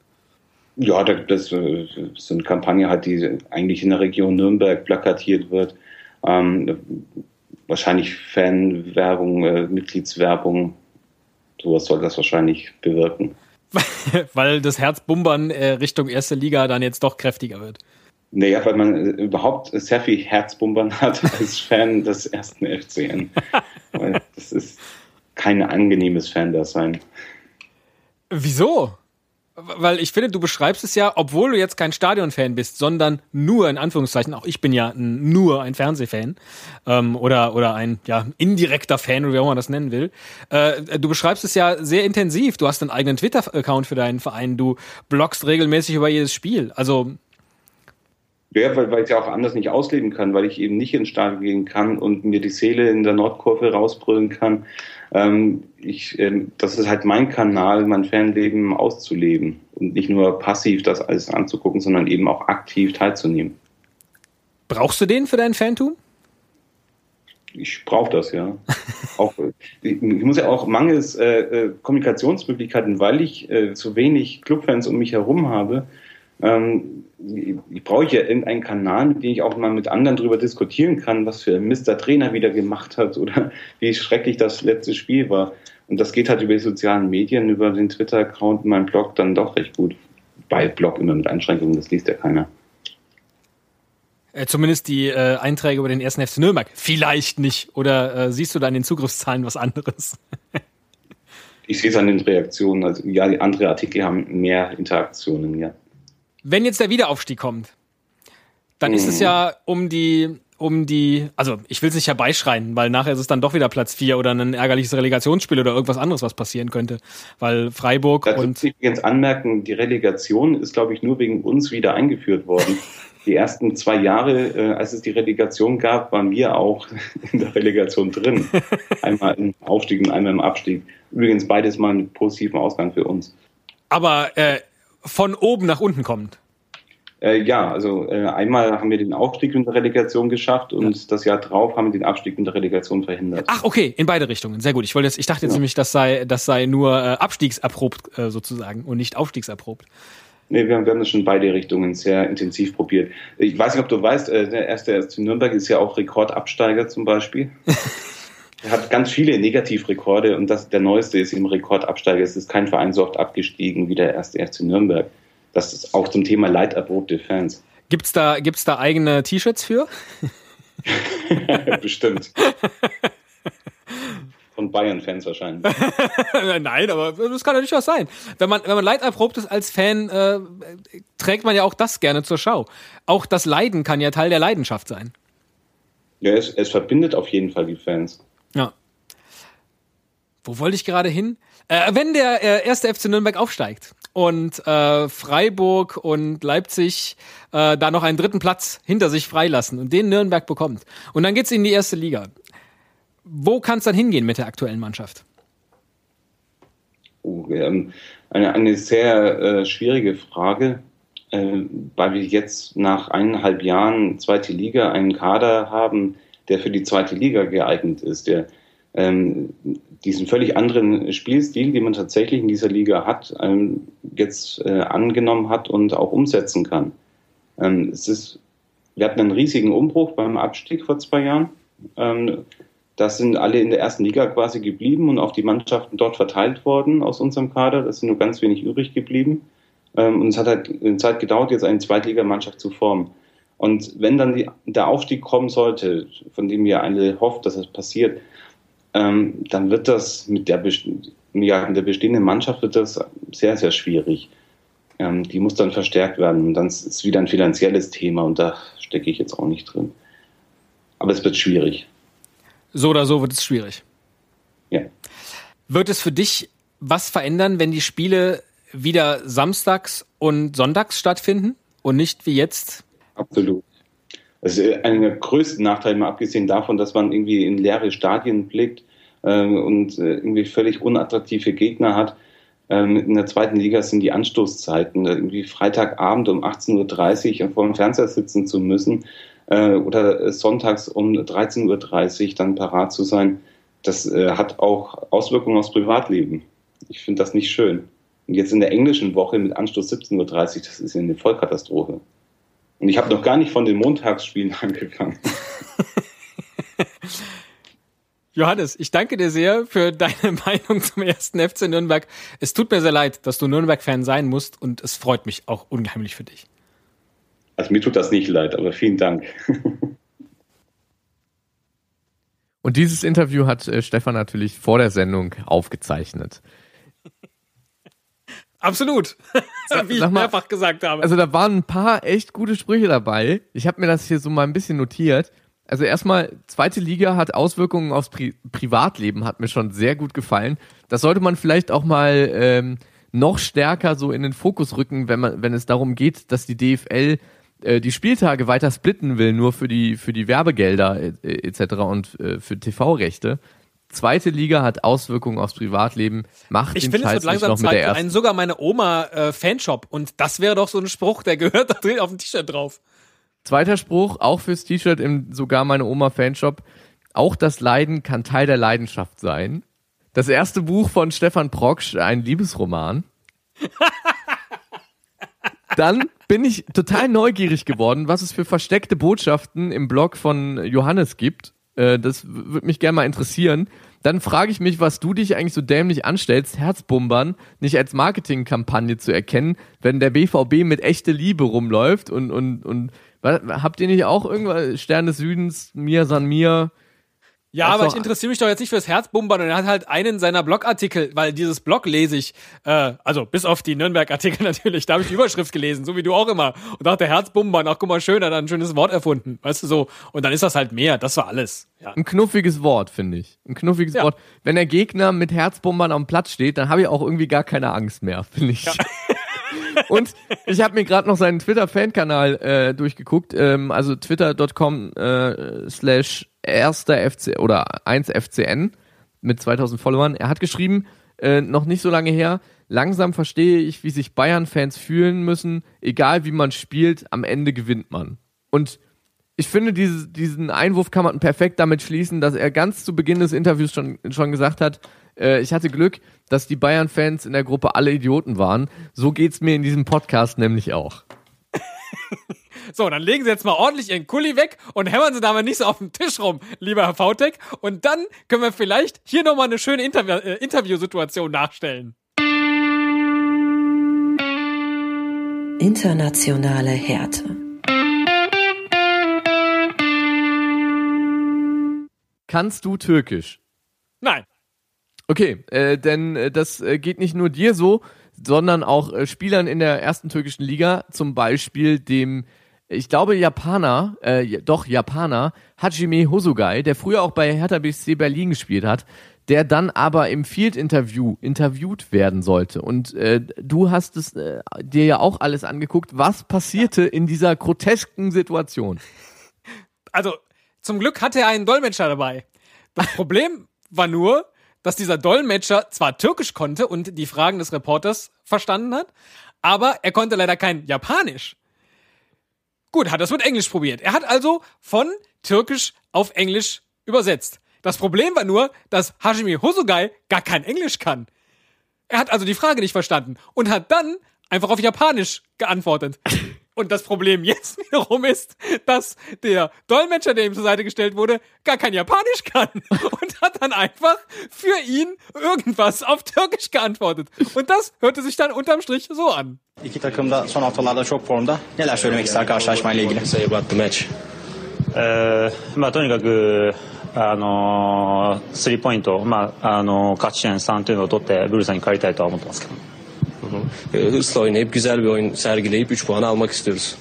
Ja, das äh, ist eine Kampagne halt, die eigentlich in der Region Nürnberg plakatiert wird. Ähm, wahrscheinlich Fanwerbung, äh, Mitgliedswerbung, sowas soll das wahrscheinlich bewirken. weil das Herzbumbern äh, Richtung erste Liga dann jetzt doch kräftiger wird. Naja, weil man äh, überhaupt sehr viel Herzbumbern hat als Fan des ersten FCN. das ist kein angenehmes Fan-Dasein. Wieso? Weil ich finde, du beschreibst es ja, obwohl du jetzt kein Stadionfan bist, sondern nur in Anführungszeichen, auch ich bin ja nur ein Fernsehfan ähm, oder, oder ein ja, indirekter Fan wie auch man das nennen will. Äh, du beschreibst es ja sehr intensiv. Du hast einen eigenen Twitter-Account für deinen Verein, du bloggst regelmäßig über jedes Spiel. Also ja, weil, weil ich ja auch anders nicht ausleben kann, weil ich eben nicht ins Stadion gehen kann und mir die Seele in der Nordkurve rausbrüllen kann ich, äh, das ist halt mein Kanal, mein Fanleben auszuleben und nicht nur passiv das alles anzugucken, sondern eben auch aktiv teilzunehmen. Brauchst du den für dein Fantum? Ich brauche das, ja. auch, ich muss ja auch mangels äh, äh, Kommunikationsmöglichkeiten, weil ich äh, zu wenig Clubfans um mich herum habe, ähm, ich brauche ja irgendeinen Kanal, mit dem ich auch mal mit anderen darüber diskutieren kann, was für Mr. Trainer wieder gemacht hat oder wie schrecklich das letzte Spiel war. Und das geht halt über die sozialen Medien, über den Twitter-Account meinen Blog dann doch recht gut. Bei Blog immer mit Einschränkungen, das liest ja keiner. Äh, zumindest die äh, Einträge über den ersten FC Nürnberg. Vielleicht nicht. Oder äh, siehst du da in den Zugriffszahlen was anderes? ich sehe es an den Reaktionen. Also ja, die andere Artikel haben mehr Interaktionen, ja wenn jetzt der Wiederaufstieg kommt, dann mhm. ist es ja um die, um die, also ich will es nicht herbeischreien, weil nachher ist es dann doch wieder Platz 4 oder ein ärgerliches Relegationsspiel oder irgendwas anderes, was passieren könnte. Weil Freiburg Dazu und. Ich jetzt anmerken, die Relegation ist, glaube ich, nur wegen uns wieder eingeführt worden. Die ersten zwei Jahre, äh, als es die Relegation gab, waren wir auch in der Relegation drin. Einmal im Aufstieg und einmal im Abstieg. Übrigens beides mal mit positivem Ausgang für uns. Aber äh, von oben nach unten kommt. Äh, ja, also äh, einmal haben wir den Aufstieg in der Relegation geschafft und ja. das Jahr drauf haben wir den Abstieg in der Relegation verhindert. Ach, okay, in beide Richtungen. Sehr gut. Ich wollte jetzt, ich dachte jetzt ja. nämlich, das sei, das sei nur äh, abstiegserprobt äh, sozusagen und nicht aufstiegserprobt. Nee, wir haben, wir haben das schon in beide Richtungen sehr intensiv probiert. Ich weiß nicht, ob du weißt, äh, der erste erste Nürnberg ist ja auch Rekordabsteiger zum Beispiel. er hat ganz viele Negativrekorde und das, der neueste ist eben Rekordabsteiger. Es ist kein Verein so oft abgestiegen wie der erste FC Nürnberg. Das ist auch zum Thema leiderprobte Fans. Gibt's da, gibt's da eigene T-Shirts für? Bestimmt. Von Bayern-Fans wahrscheinlich. Nein, aber das kann ja nicht was sein. Wenn man, wenn man leiderprobt ist als Fan, äh, trägt man ja auch das gerne zur Schau. Auch das Leiden kann ja Teil der Leidenschaft sein. Ja, es, es verbindet auf jeden Fall die Fans. Ja. Wo wollte ich gerade hin? Äh, wenn der äh, erste FC Nürnberg aufsteigt und äh, Freiburg und Leipzig äh, da noch einen dritten Platz hinter sich freilassen und den Nürnberg bekommt und dann geht's in die erste Liga. Wo kann es dann hingehen mit der aktuellen Mannschaft? Oh, ähm, eine, eine sehr äh, schwierige Frage, äh, weil wir jetzt nach eineinhalb Jahren zweite Liga einen Kader haben, der für die zweite Liga geeignet ist, der ähm, diesen völlig anderen Spielstil, den man tatsächlich in dieser Liga hat, ähm, jetzt äh, angenommen hat und auch umsetzen kann. Ähm, es ist, wir hatten einen riesigen Umbruch beim Abstieg vor zwei Jahren. Ähm, das sind alle in der ersten Liga quasi geblieben und auch die Mannschaften dort verteilt worden aus unserem Kader. Das sind nur ganz wenig übrig geblieben. Ähm, und es hat halt eine Zeit gedauert, jetzt eine Zweitligamannschaft zu formen. Und wenn dann die, der Aufstieg kommen sollte, von dem ja alle hofft, dass es passiert, ähm, dann wird das mit der, ja, mit der bestehenden Mannschaft wird das sehr, sehr schwierig. Ähm, die muss dann verstärkt werden. Und dann ist es wieder ein finanzielles Thema und da stecke ich jetzt auch nicht drin. Aber es wird schwierig. So oder so wird es schwierig. Ja. Wird es für dich was verändern, wenn die Spiele wieder samstags und sonntags stattfinden und nicht wie jetzt? Absolut. Das ist einer der größten Nachteile, mal abgesehen davon, dass man irgendwie in leere Stadien blickt äh, und äh, irgendwie völlig unattraktive Gegner hat. Ähm, in der zweiten Liga sind die Anstoßzeiten, irgendwie Freitagabend um 18.30 Uhr vor dem Fernseher sitzen zu müssen äh, oder sonntags um 13.30 Uhr dann parat zu sein. Das äh, hat auch Auswirkungen aufs Privatleben. Ich finde das nicht schön. Und jetzt in der englischen Woche mit Anstoß 17.30 Uhr, das ist ja eine Vollkatastrophe. Und ich habe noch gar nicht von den Montagsspielen angefangen. Johannes, ich danke dir sehr für deine Meinung zum ersten FC Nürnberg. Es tut mir sehr leid, dass du Nürnberg-Fan sein musst und es freut mich auch unheimlich für dich. Also mir tut das nicht leid, aber vielen Dank. Und dieses Interview hat äh, Stefan natürlich vor der Sendung aufgezeichnet. Absolut. Wie ich mal, mehrfach gesagt habe. Also da waren ein paar echt gute Sprüche dabei. Ich habe mir das hier so mal ein bisschen notiert. Also erstmal, zweite Liga hat Auswirkungen aufs Pri Privatleben, hat mir schon sehr gut gefallen. Das sollte man vielleicht auch mal ähm, noch stärker so in den Fokus rücken, wenn man, wenn es darum geht, dass die DFL äh, die Spieltage weiter splitten will, nur für die, für die Werbegelder äh, etc. und äh, für TV-Rechte. Zweite Liga hat Auswirkungen aufs Privatleben, macht ich den finde, Scheiß es wird langsam noch mit Zeit der ersten. einen sogar meine Oma äh, Fanshop und das wäre doch so ein Spruch, der gehört da drin auf dem T-Shirt drauf. Zweiter Spruch, auch fürs T-Shirt im sogar meine Oma Fanshop. Auch das Leiden kann Teil der Leidenschaft sein. Das erste Buch von Stefan Proksch, ein Liebesroman. Dann bin ich total neugierig geworden, was es für versteckte Botschaften im Blog von Johannes gibt. Äh, das würde mich gerne mal interessieren. Dann frage ich mich, was du dich eigentlich so dämlich anstellst, Herzbumbern nicht als Marketingkampagne zu erkennen, wenn der BVB mit echte Liebe rumläuft und, und, und habt ihr nicht auch irgendwas, Stern des Südens, Mir San Mir, Ja, aber ich interessiere mich doch jetzt nicht fürs Herzbumbern und er hat halt einen seiner Blogartikel, weil dieses Blog lese ich, äh, also bis auf die Nürnberg-Artikel natürlich, da habe ich die Überschrift gelesen, so wie du auch immer. Und dachte, Herzbumbern, ach guck mal schön, hat er ein schönes Wort erfunden, weißt du so. Und dann ist das halt mehr, das war alles. Ja. Ein knuffiges Wort, finde ich. Ein knuffiges Ja. Wort. Wenn der Gegner mit Herzbombern am Platz steht, dann habe ich auch irgendwie gar keine Angst mehr, finde ich. Und ich habe mir gerade noch seinen Twitter-Fankanal äh, durchgeguckt, ähm, also twitter.com äh, slash erster FC oder 1FCN mit 2000 Followern. Er hat geschrieben, äh, noch nicht so lange her, langsam verstehe ich, wie sich Bayern-Fans fühlen müssen, egal wie man spielt, am Ende gewinnt man. Und ich finde, dieses, diesen Einwurf kann man perfekt damit schließen, dass er ganz zu Beginn des Interviews schon, schon gesagt hat, äh, ich hatte Glück, dass die Bayern-Fans in der Gruppe alle Idioten waren. So geht's mir in diesem Podcast nämlich auch. So, dann legen Sie jetzt mal ordentlich Ihren Kuli weg und hämmern Sie da mal nicht so auf dem Tisch rum, lieber Herr Vautek. Und dann können wir vielleicht hier nochmal eine schöne Interview äh, Interviewsituation nachstellen. Internationale Härte. Kannst du Türkisch? Nein. Okay, äh, denn äh, das äh, geht nicht nur dir so, sondern auch äh, Spielern in der ersten türkischen Liga, zum Beispiel dem, ich glaube, Japaner, äh, ja- doch Japaner, Hajime Hosogai, der früher auch bei Hertha BSC Berlin gespielt hat, der dann aber im Field-Interview interviewt werden sollte. Und äh, du hast es äh, dir ja auch alles angeguckt. Was passierte in dieser grotesken Situation? Also, zum Glück hatte er einen Dolmetscher dabei. Das Problem war nur, dass dieser Dolmetscher zwar Türkisch konnte und die Fragen des Reporters verstanden hat, aber er konnte leider kein Japanisch. Gut, hat das mit Englisch probiert. Er hat also von Türkisch auf Englisch übersetzt. Das Problem war nur, dass Hajime Hosogai gar kein Englisch kann. Er hat also die Frage nicht verstanden und hat dann einfach auf Japanisch geantwortet. Und das Problem jetzt wiederum ist, dass der Dolmetscher, der ihm zur Seite gestellt wurde, gar kein Japanisch kann und hat dann einfach für ihn irgendwas auf Türkisch geantwortet. Und das hörte sich dann unterm Strich so an. İki takım da son haftalarda çok formda. Neler söylemek ister karşılaşmayla ilgili? say about the match? えーまあ、とにかく、あのースリーポイント、まああのー勝ち点3というのを取ってブルーさんに帰りたいとは思ってますけど。 Ee, Hırsla oynayıp güzel bir oyun sergileyip 3 puanı almak istiyoruz.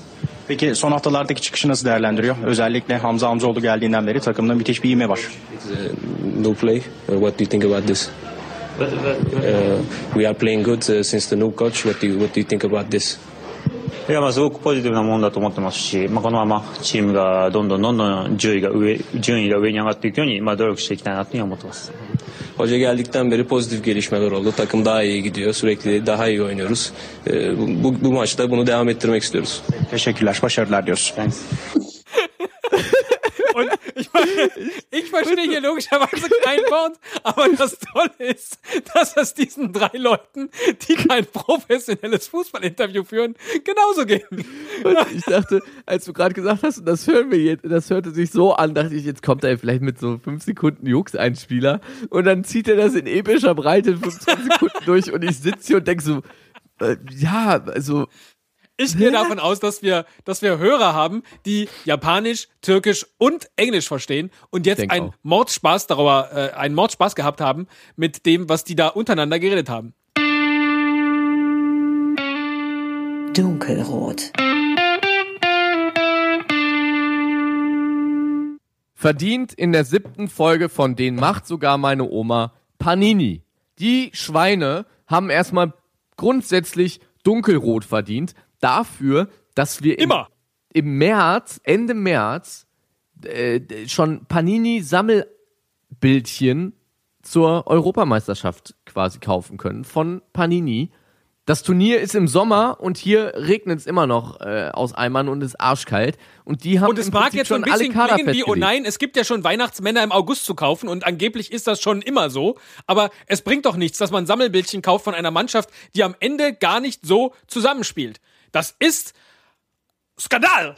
Peki son haftalardaki çıkışı nasıl değerlendiriyor? Özellikle Hamza Hamzoğlu geldiğinden beri takımda müthiş bir ivme var. It's, uh, no play. Uh, what do you think about this? Uh, we are playing good uh, since the new coach. What do you what do you think about this? いやまあすごくポジティブなもんだと思ってますし、まあ、このままチームがどんどんどんどん順位が上順位が上に上がっていくように、まあ、努力していきたいなというふうに思ってます。 Hoca geldikten beri pozitif gelişmeler oldu. Takım daha iyi gidiyor. Sürekli daha iyi oynuyoruz. Ee, bu, bu, bu maçta bunu devam ettirmek istiyoruz. Teşekkürler, başarılar diyoruz. Und ich ich verstehe hier logischerweise kein Wort, aber das Tolle ist, dass es diesen drei Leuten, die kein professionelles Fußballinterview führen, genauso geht. Und ich dachte, als du gerade gesagt hast, und das hören wir jetzt, das hörte sich so an, dachte ich, jetzt kommt er vielleicht mit so fünf Sekunden Jux-Einspieler und dann zieht er das in epischer Breite in 15 Sekunden durch und ich sitze hier und denke so, äh, ja, also, Ich gehe davon aus, dass wir, dass wir Hörer haben, die Japanisch, Türkisch und Englisch verstehen und jetzt einen auch. Mordspaß darüber, äh, einen Mordspaß gehabt haben mit dem, was die da untereinander geredet haben. Dunkelrot. verdient in der siebten Folge von Den macht sogar meine Oma Panini. Die Schweine haben erstmal grundsätzlich dunkelrot verdient dafür, dass wir im, Immer. im März, Ende März, äh, schon Panini Sammelbildchen zur Europameisterschaft quasi kaufen können von Panini. Das Turnier ist im Sommer und hier regnet es immer noch äh, aus Eimern und ist arschkalt. Und die haben Und es mag jetzt schon ein alle bisschen Kader klingen wie, oh nein, es gibt ja schon Weihnachtsmänner im August zu kaufen und angeblich ist das schon immer so. Aber es bringt doch nichts, dass man Sammelbildchen kauft von einer Mannschaft, die am Ende gar nicht so zusammenspielt. Das ist Skandal.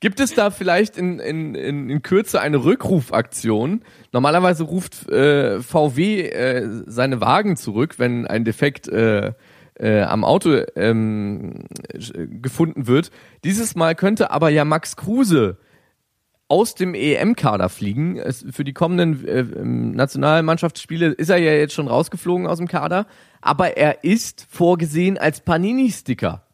Gibt es da vielleicht in, in, in, in Kürze eine Rückrufaktion? Normalerweise ruft äh, VW äh, seine Wagen zurück, wenn ein Defekt äh, äh, am Auto ähm, gefunden wird. Dieses Mal könnte aber ja Max Kruse aus dem EM-Kader fliegen. Für die kommenden äh, ähm, Nationalmannschaftsspiele ist er ja jetzt schon rausgeflogen aus dem Kader, aber er ist vorgesehen als Panini-Sticker.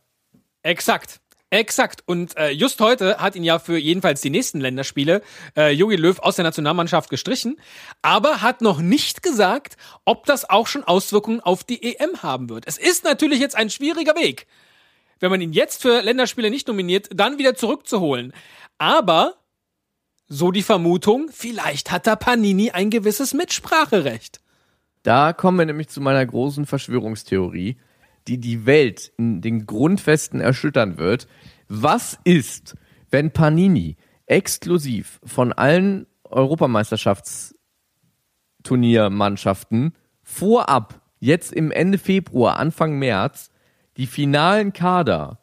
Exakt. Exakt. Und äh, just heute hat ihn ja für jedenfalls die nächsten Länderspiele äh, Jogi Löw aus der Nationalmannschaft gestrichen, aber hat noch nicht gesagt, ob das auch schon Auswirkungen auf die EM haben wird. Es ist natürlich jetzt ein schwieriger Weg, wenn man ihn jetzt für Länderspiele nicht nominiert, dann wieder zurückzuholen. Aber so die Vermutung, vielleicht hat da Panini ein gewisses Mitspracherecht. Da kommen wir nämlich zu meiner großen Verschwörungstheorie, die die Welt in den Grundfesten erschüttern wird. Was ist, wenn Panini exklusiv von allen Europameisterschaftsturniermannschaften vorab, jetzt im Ende Februar, Anfang März, die finalen Kader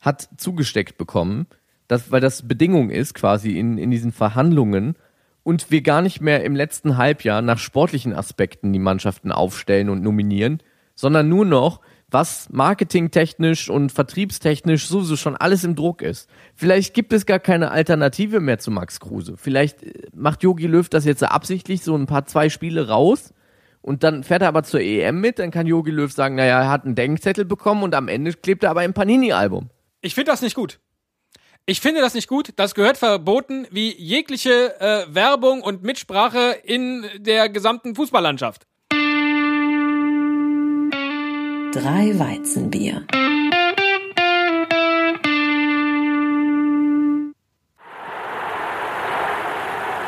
hat zugesteckt bekommen, das, weil das Bedingung ist quasi in, in diesen Verhandlungen und wir gar nicht mehr im letzten Halbjahr nach sportlichen Aspekten die Mannschaften aufstellen und nominieren, sondern nur noch, was marketingtechnisch und vertriebstechnisch sowieso schon alles im Druck ist. Vielleicht gibt es gar keine Alternative mehr zu Max Kruse. Vielleicht äh, macht Jogi Löw das jetzt absichtlich so ein paar zwei Spiele raus und dann fährt er aber zur EM mit, dann kann Jogi Löw sagen, naja, er hat einen Denkzettel bekommen und am Ende klebt er aber im Panini-Album. Ich finde das nicht gut. Ich finde das nicht gut. Das gehört verboten wie jegliche äh, Werbung und Mitsprache in der gesamten Fußballlandschaft. Drei Weizenbier.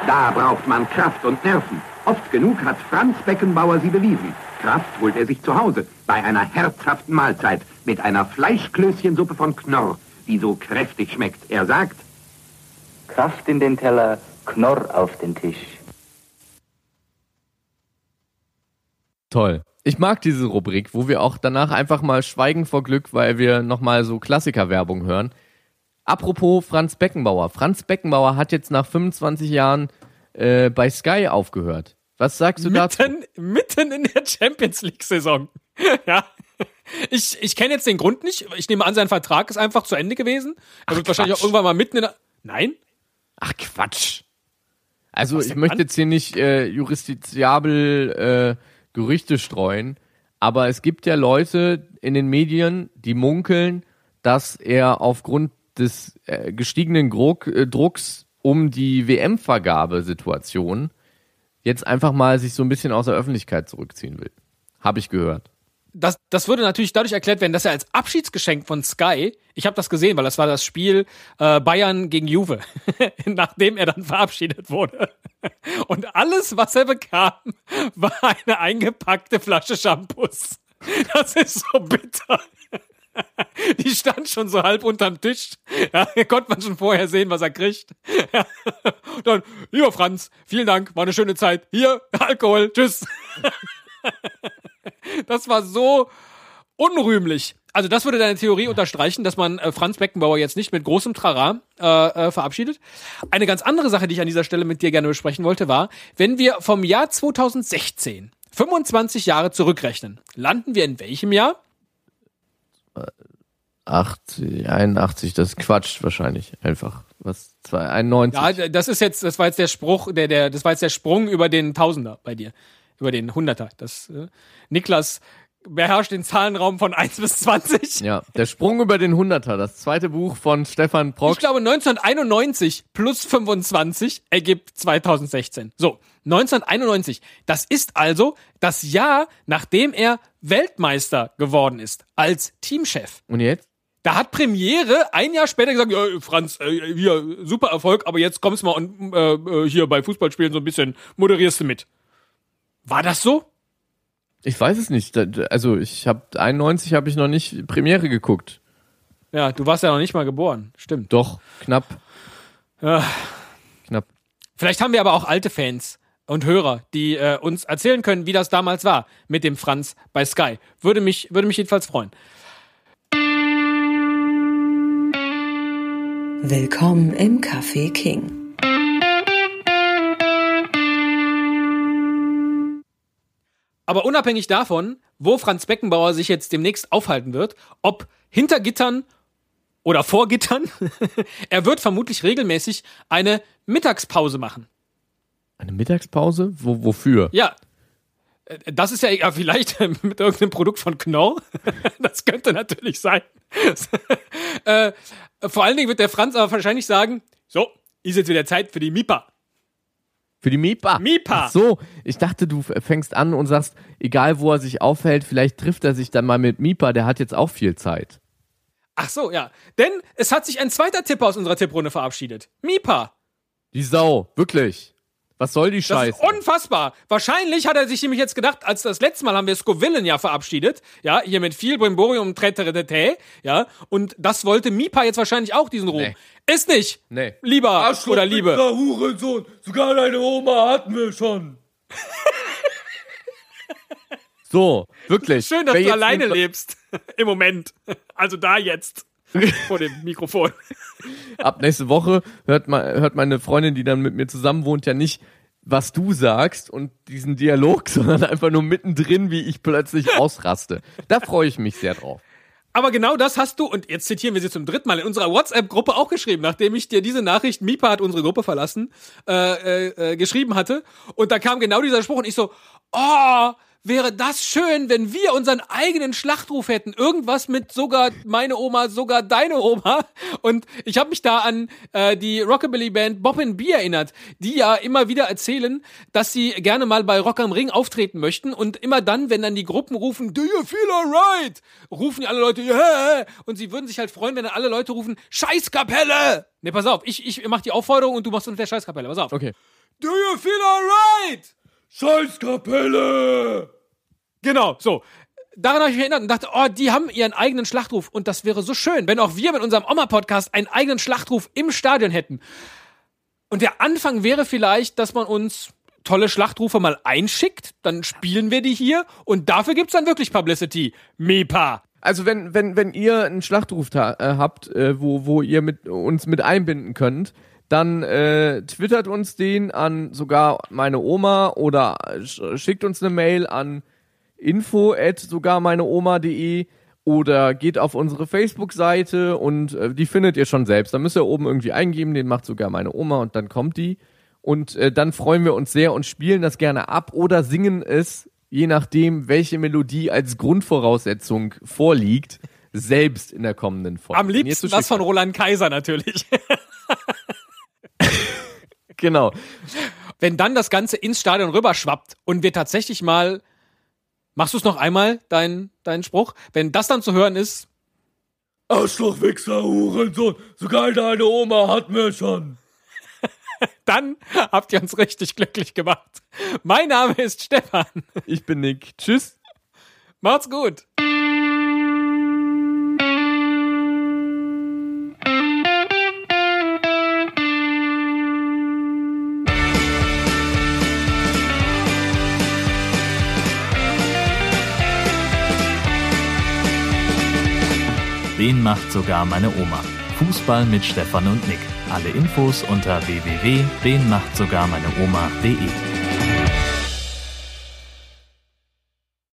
Da braucht man Kraft und Nerven. Oft genug hat Franz Beckenbauer sie bewiesen. Kraft holt er sich zu Hause bei einer herzhaften Mahlzeit mit einer Fleischklößchensuppe von Knorr, die so kräftig schmeckt. Er sagt, Kraft in den Teller, Knorr auf den Tisch. Toll. Ich mag diese Rubrik, wo wir auch danach einfach mal schweigen vor Glück, weil wir nochmal so Klassikerwerbung hören. Apropos Franz Beckenbauer. Franz Beckenbauer hat jetzt nach 25 Jahren äh, bei Sky aufgehört. Was sagst du dazu? Mitten, mitten in der Champions League-Saison. ja. Ich, ich kenne jetzt den Grund nicht. Ich nehme an, sein Vertrag ist einfach zu Ende gewesen. Er wird wahrscheinlich auch irgendwann mal mitten in der. Nein? Ach Quatsch. Also ich möchte jetzt hier nicht äh, justiziabel äh, Gerüchte streuen, aber es gibt ja Leute in den Medien, die munkeln, dass er aufgrund des äh, gestiegenen Druck, äh, Drucks um die WM-Vergabesituation jetzt einfach mal sich so ein bisschen aus der Öffentlichkeit zurückziehen will. Habe ich gehört das, das würde natürlich dadurch erklärt werden, dass er als Abschiedsgeschenk von Sky, ich habe das gesehen, weil das war das Spiel äh, Bayern gegen Juve, nachdem er dann verabschiedet wurde. Und alles, was er bekam, war eine eingepackte Flasche Shampoos. Das ist so bitter. Die stand schon so halb unterm Tisch. Ja, konnte man schon vorher sehen, was er kriegt. Ja. Dann, lieber Franz, vielen Dank, war eine schöne Zeit. Hier, Alkohol, tschüss. Das war so unrühmlich. Also das würde deine Theorie unterstreichen, dass man äh, Franz Beckenbauer jetzt nicht mit großem Trara äh, äh, verabschiedet. Eine ganz andere Sache, die ich an dieser Stelle mit dir gerne besprechen wollte, war, wenn wir vom Jahr 2016 25 Jahre zurückrechnen, landen wir in welchem Jahr? 80, 81, das ist Quatsch wahrscheinlich einfach. Was 91? Ja, das ist jetzt, das war jetzt der Spruch, der, der, das war jetzt der Sprung über den Tausender bei dir über den Hunderter. Das, äh, Niklas beherrscht den Zahlenraum von 1 bis 20. Ja, der Sprung über den Hunderter, das zweite Buch von Stefan Prock. Ich glaube 1991 plus 25 ergibt 2016. So, 1991. Das ist also das Jahr, nachdem er Weltmeister geworden ist als Teamchef. Und jetzt? Da hat Premiere ein Jahr später gesagt, ja, Franz, äh, hier, super Erfolg, aber jetzt kommst du mal und äh, äh hier bei Fußballspielen so ein bisschen moderierst du mit. War das so? Ich weiß es nicht. Also ich habe 91 habe ich noch nicht Premiere geguckt. Ja, du warst ja noch nicht mal geboren. Stimmt. Doch, knapp. Ja. Knapp. Vielleicht haben wir aber auch alte Fans und Hörer, die äh, uns erzählen können, wie das damals war mit dem Franz bei Sky. Würde mich, würde mich jedenfalls freuen. Willkommen im Café King. Aber unabhängig davon, wo Franz Beckenbauer sich jetzt demnächst aufhalten wird, ob hinter Gittern oder vor Gittern, er wird vermutlich regelmäßig eine Mittagspause machen. Eine Mittagspause? Wo, wofür? Ja. Äh, das ist ja, ja vielleicht mit irgendeinem Produkt von Knorr. Das könnte natürlich sein. äh, vor allen Dingen wird der Franz aber wahrscheinlich sagen, so, ist jetzt wieder Zeit für die MIPA. Für die MIPA. MIPA. Ach so, ich dachte, du fängst an und sagst, egal wo er sich aufhält, vielleicht trifft er sich dann mal mit MIPA, der hat jetzt auch viel Zeit. Ach so, ja. Denn es hat sich ein zweiter Tipper aus unserer Tipprunde verabschiedet. MIPA. Die Sau, wirklich. Was soll die Scheiße? Das ist unfassbar. Wahrscheinlich hat er sich nämlich jetzt gedacht, als das letzte Mal haben wir Scovillen ja verabschiedet, ja, hier mit viel Brimborium und Treteretete, ja, und das wollte Mipa jetzt wahrscheinlich auch diesen Ruhm. Nee. Ist nicht. Nee. Lieber Arschloch, oder Liebe. Hurensohn. Sogar deine Oma hatten wir schon. so, wirklich. Schön, dass Wer du alleine lebst. Im Moment. Also da jetzt. vor dem Mikrofon. Ab nächste Woche hört, ma, hört meine Freundin, die dann mit mir zusammen wohnt, ja nicht, was du sagst und diesen Dialog, sondern einfach nur mittendrin, wie ich plötzlich ausraste. Da freue ich mich sehr drauf. Aber genau das hast du, und jetzt zitieren wir sie zum dritten Mal, in unserer WhatsApp-Gruppe auch geschrieben, nachdem ich dir diese Nachricht, Mipa hat unsere Gruppe verlassen, äh, äh, äh geschrieben hatte. Und da kam genau dieser Spruch und ich so, oh, wäre das schön, wenn wir unseren eigenen Schlachtruf hätten. Irgendwas mit sogar meine Oma, sogar deine Oma. Und ich habe mich da an äh, die Rockabilly-Band Bob and B erinnert, die ja immer wieder erzählen, dass sie gerne mal bei Rock am Ring auftreten möchten. Und immer dann, wenn dann die Gruppen rufen, Do you feel alright? Rufen die alle Leute, yeah! Und sie würden sich halt freuen, wenn dann alle Leute rufen, Scheißkapelle! Ne, pass auf, ich, ich mach die Aufforderung und du machst mit der Scheißkapelle. Pass auf. Okay. Do you feel alright? Scheißkapelle! Genau, so. Daran habe ich mich erinnert und dachte, oh, die haben ihren eigenen Schlachtruf und das wäre so schön, wenn auch wir mit unserem Oma-Podcast einen eigenen Schlachtruf im Stadion hätten. Und der Anfang wäre vielleicht, dass man uns tolle Schlachtrufe mal einschickt, dann spielen wir die hier und dafür gibt's dann wirklich Publicity. Mepa. Also wenn, wenn, wenn ihr einen Schlachtruf äh, habt, äh, wo, wo ihr mit, uns mit einbinden könnt, dann äh, twittert uns den an sogar meine Oma oder sch schickt uns eine Mail an info at sogar meine Oma.de oder geht auf unsere Facebook-Seite und äh, die findet ihr schon selbst. Da müsst ihr oben irgendwie eingeben, den macht sogar meine Oma und dann kommt die. Und äh, dann freuen wir uns sehr und spielen das gerne ab oder singen es, je nachdem, welche Melodie als Grundvoraussetzung vorliegt, selbst in der kommenden Folge. Am liebsten schick- von Roland Kaiser natürlich. Genau. Wenn dann das Ganze ins Stadion rüberschwappt und wir tatsächlich mal, machst du es noch einmal, dein, dein Spruch? Wenn das dann zu hören ist, Arschloch, Wichser, Hurensohn, sogar deine Oma hat mir schon. dann habt ihr uns richtig glücklich gemacht. Mein Name ist Stefan. Ich bin Nick. Tschüss. Macht's gut. Den macht sogar meine Oma. Fußball mit Stefan und Nick. Alle Infos unter www.denmachtsogarmeineoma.de.